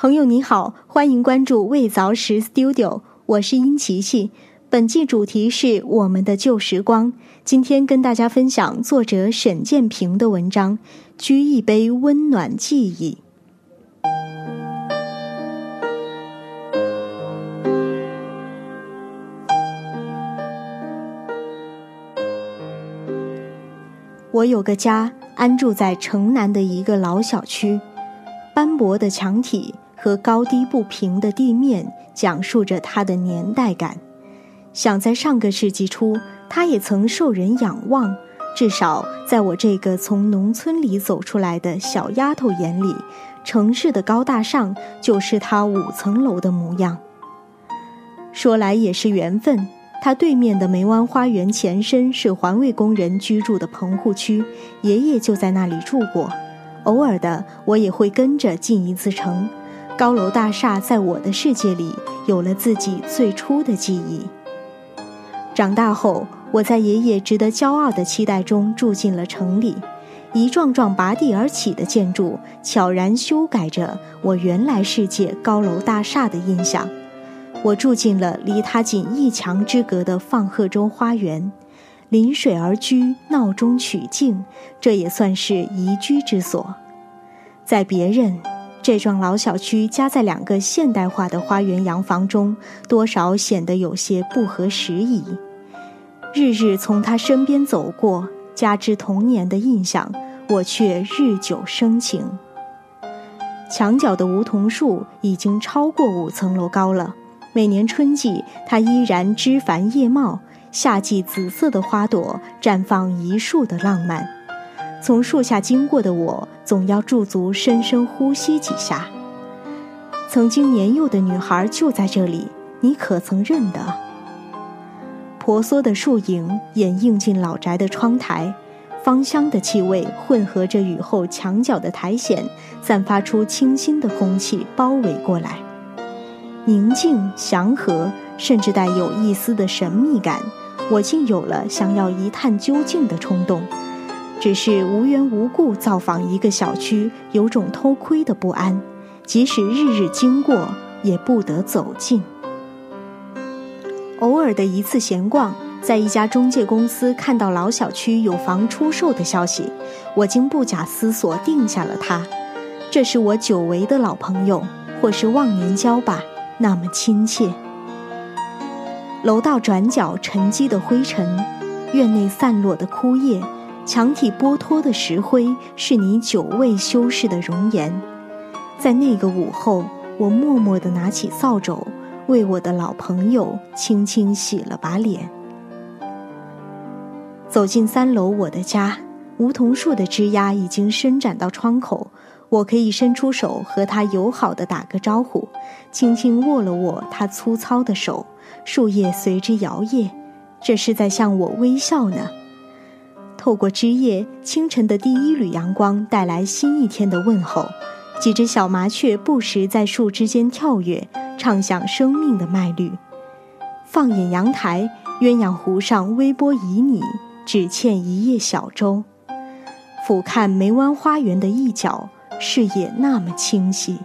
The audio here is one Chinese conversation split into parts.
朋友你好，欢迎关注未凿石 Studio，我是殷琪琪。本季主题是我们的旧时光。今天跟大家分享作者沈建平的文章《掬一杯温暖记忆》。我有个家，安住在城南的一个老小区，斑驳的墙体。和高低不平的地面讲述着它的年代感。想在上个世纪初，它也曾受人仰望。至少在我这个从农村里走出来的小丫头眼里，城市的高大上就是它五层楼的模样。说来也是缘分，它对面的梅湾花园前身是环卫工人居住的棚户区，爷爷就在那里住过。偶尔的，我也会跟着进一次城。高楼大厦在我的世界里有了自己最初的记忆。长大后，我在爷爷值得骄傲的期待中住进了城里，一幢幢拔地而起的建筑悄然修改着我原来世界高楼大厦的印象。我住进了离它仅一墙之隔的放鹤洲花园，临水而居，闹中取静，这也算是宜居之所。在别人。这幢老小区夹在两个现代化的花园洋房中，多少显得有些不合时宜。日日从他身边走过，加之童年的印象，我却日久生情。墙角的梧桐树已经超过五层楼高了，每年春季它依然枝繁叶茂，夏季紫色的花朵绽放一树的浪漫。从树下经过的我，总要驻足深深呼吸几下。曾经年幼的女孩就在这里，你可曾认得？婆娑的树影掩映进老宅的窗台，芳香的气味混合着雨后墙角的苔藓，散发出清新的空气，包围过来，宁静祥和，甚至带有一丝的神秘感。我竟有了想要一探究竟的冲动。只是无缘无故造访一个小区，有种偷窥的不安，即使日日经过，也不得走近。偶尔的一次闲逛，在一家中介公司看到老小区有房出售的消息，我竟不假思索定下了它。这是我久违的老朋友，或是忘年交吧，那么亲切。楼道转角沉积的灰尘，院内散落的枯叶。墙体剥脱的石灰，是你久未修饰的容颜。在那个午后，我默默地拿起扫帚，为我的老朋友轻轻洗了把脸。走进三楼我的家，梧桐树的枝丫已经伸展到窗口，我可以伸出手和他友好的打个招呼，轻轻握了握他粗糙的手，树叶随之摇曳，这是在向我微笑呢。透过枝叶，清晨的第一缕阳光带来新一天的问候。几只小麻雀不时在树枝间跳跃，唱响生命的脉律。放眼阳台，鸳鸯湖上微波旖旎，只欠一叶小舟。俯瞰梅湾花园的一角，视野那么清晰。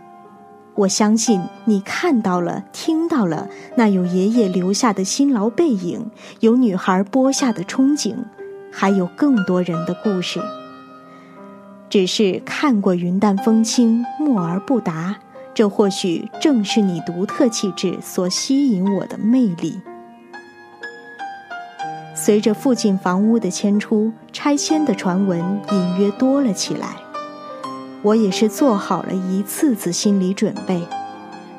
我相信你看到了，听到了，那有爷爷留下的辛劳背影，有女孩播下的憧憬。还有更多人的故事，只是看过云淡风轻，默而不答。这或许正是你独特气质所吸引我的魅力。随着附近房屋的迁出，拆迁的传闻隐约多了起来。我也是做好了一次次心理准备，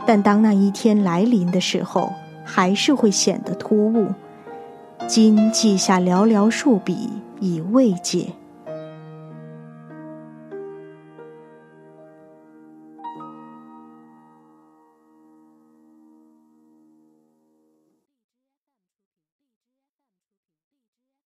但当那一天来临的时候，还是会显得突兀。今记下寥寥数笔以慰藉。